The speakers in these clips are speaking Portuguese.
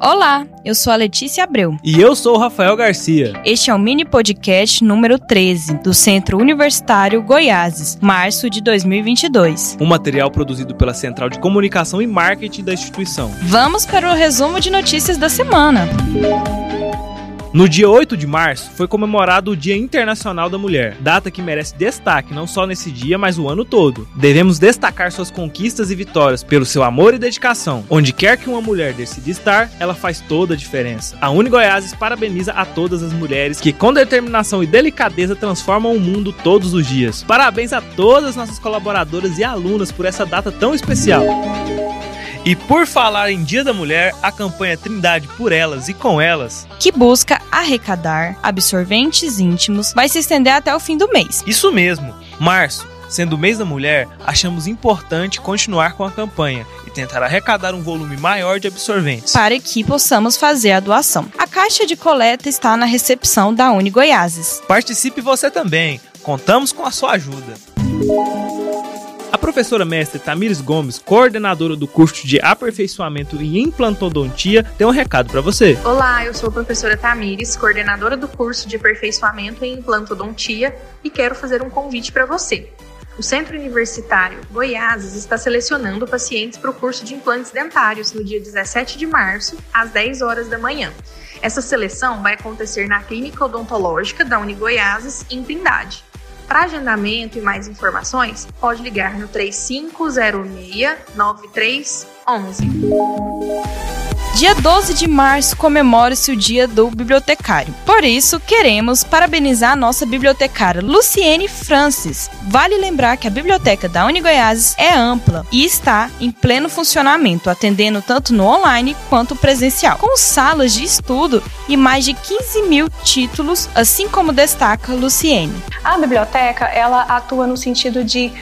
Olá, eu sou a Letícia Abreu. E eu sou o Rafael Garcia. Este é o mini podcast número 13 do Centro Universitário Goiáses, março de 2022. Um material produzido pela Central de Comunicação e Marketing da instituição. Vamos para o resumo de notícias da semana. No dia 8 de março foi comemorado o Dia Internacional da Mulher, data que merece destaque não só nesse dia, mas o ano todo. Devemos destacar suas conquistas e vitórias pelo seu amor e dedicação. Onde quer que uma mulher decida estar, ela faz toda a diferença. A Uni Goiás parabeniza a todas as mulheres que com determinação e delicadeza transformam o mundo todos os dias. Parabéns a todas as nossas colaboradoras e alunas por essa data tão especial. E por falar em Dia da Mulher, a campanha Trindade por Elas e com Elas, que busca arrecadar absorventes íntimos, vai se estender até o fim do mês. Isso mesmo, março. Sendo o mês da mulher, achamos importante continuar com a campanha e tentar arrecadar um volume maior de absorventes. Para que possamos fazer a doação. A caixa de coleta está na recepção da Uni Goiáses. Participe você também. Contamos com a sua ajuda. A professora mestre Tamires Gomes, coordenadora do curso de aperfeiçoamento em implantodontia, tem um recado para você. Olá, eu sou a professora Tamires, coordenadora do curso de aperfeiçoamento em implantodontia e quero fazer um convite para você. O Centro Universitário Goiás está selecionando pacientes para o curso de implantes dentários no dia 17 de março, às 10 horas da manhã. Essa seleção vai acontecer na Clínica Odontológica da Uni Goiás, em Trindade. Para agendamento e mais informações, pode ligar no 3506 9311. Dia 12 de março comemora-se o Dia do Bibliotecário. Por isso, queremos parabenizar a nossa bibliotecária Luciene Francis. Vale lembrar que a biblioteca da Unigoiás é ampla e está em pleno funcionamento, atendendo tanto no online quanto presencial, com salas de estudo e mais de 15 mil títulos, assim como destaca Luciene. A biblioteca ela atua no sentido de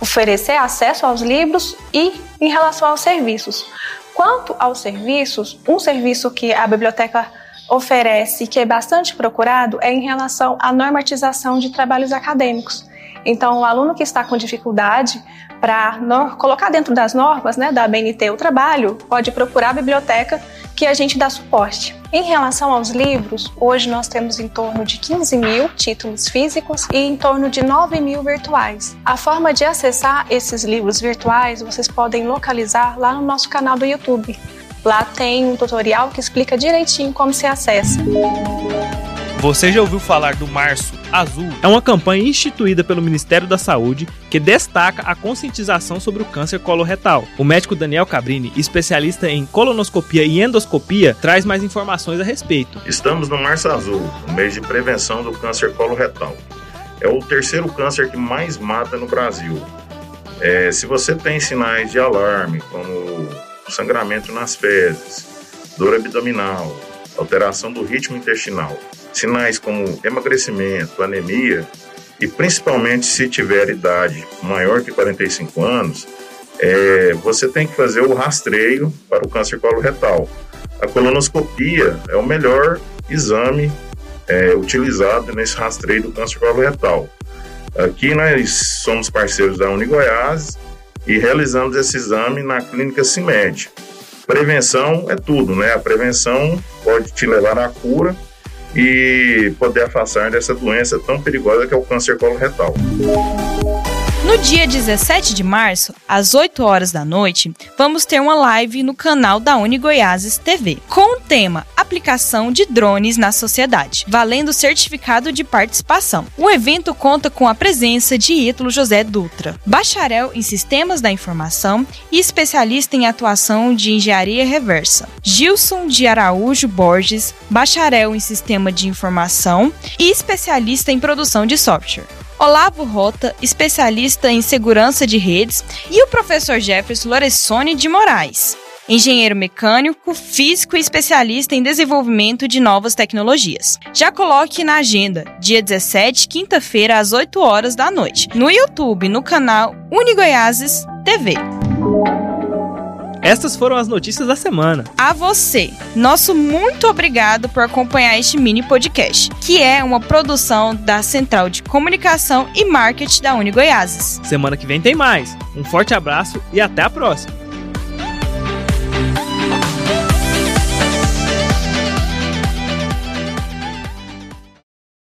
oferecer acesso aos livros e em relação aos serviços. Quanto aos serviços, um serviço que a biblioteca oferece, que é bastante procurado, é em relação à normatização de trabalhos acadêmicos. Então, o aluno que está com dificuldade para colocar dentro das normas né, da BNT o trabalho, pode procurar a biblioteca que a gente dá suporte. Em relação aos livros, hoje nós temos em torno de 15 mil títulos físicos e em torno de 9 mil virtuais. A forma de acessar esses livros virtuais vocês podem localizar lá no nosso canal do YouTube. Lá tem um tutorial que explica direitinho como se acessa. Você já ouviu falar do Março Azul? É uma campanha instituída pelo Ministério da Saúde que destaca a conscientização sobre o câncer coloretal. O médico Daniel Cabrini, especialista em colonoscopia e endoscopia, traz mais informações a respeito. Estamos no Março Azul, o mês de prevenção do câncer coloretal. É o terceiro câncer que mais mata no Brasil. É, se você tem sinais de alarme, como sangramento nas fezes, dor abdominal, alteração do ritmo intestinal, Sinais como emagrecimento, anemia e principalmente se tiver idade maior que 45 anos, é, você tem que fazer o rastreio para o câncer coloretal. A colonoscopia é o melhor exame é, utilizado nesse rastreio do câncer coloretal. Aqui nós somos parceiros da Unigoiás e realizamos esse exame na clínica CIMED. Prevenção é tudo, né? A prevenção pode te levar à cura e poder afastar dessa doença tão perigosa que é o câncer coloretal. No dia 17 de março, às 8 horas da noite, vamos ter uma live no canal da Uni Goiáses TV, com o tema Aplicação de drones na sociedade, valendo certificado de participação. O evento conta com a presença de Ítalo José Dutra, bacharel em Sistemas da Informação e especialista em atuação de engenharia reversa. Gilson de Araújo Borges, bacharel em Sistema de Informação e especialista em produção de software. Olavo Rota, especialista em segurança de redes, e o professor Jefferson Loressoni de Moraes, engenheiro mecânico, físico e especialista em desenvolvimento de novas tecnologias. Já coloque na agenda, dia 17, quinta-feira, às 8 horas da noite, no YouTube, no canal Unigoiases TV. Estas foram as notícias da semana. A você, nosso muito obrigado por acompanhar este mini podcast, que é uma produção da Central de Comunicação e Marketing da Uni Goiás. Semana que vem tem mais. Um forte abraço e até a próxima.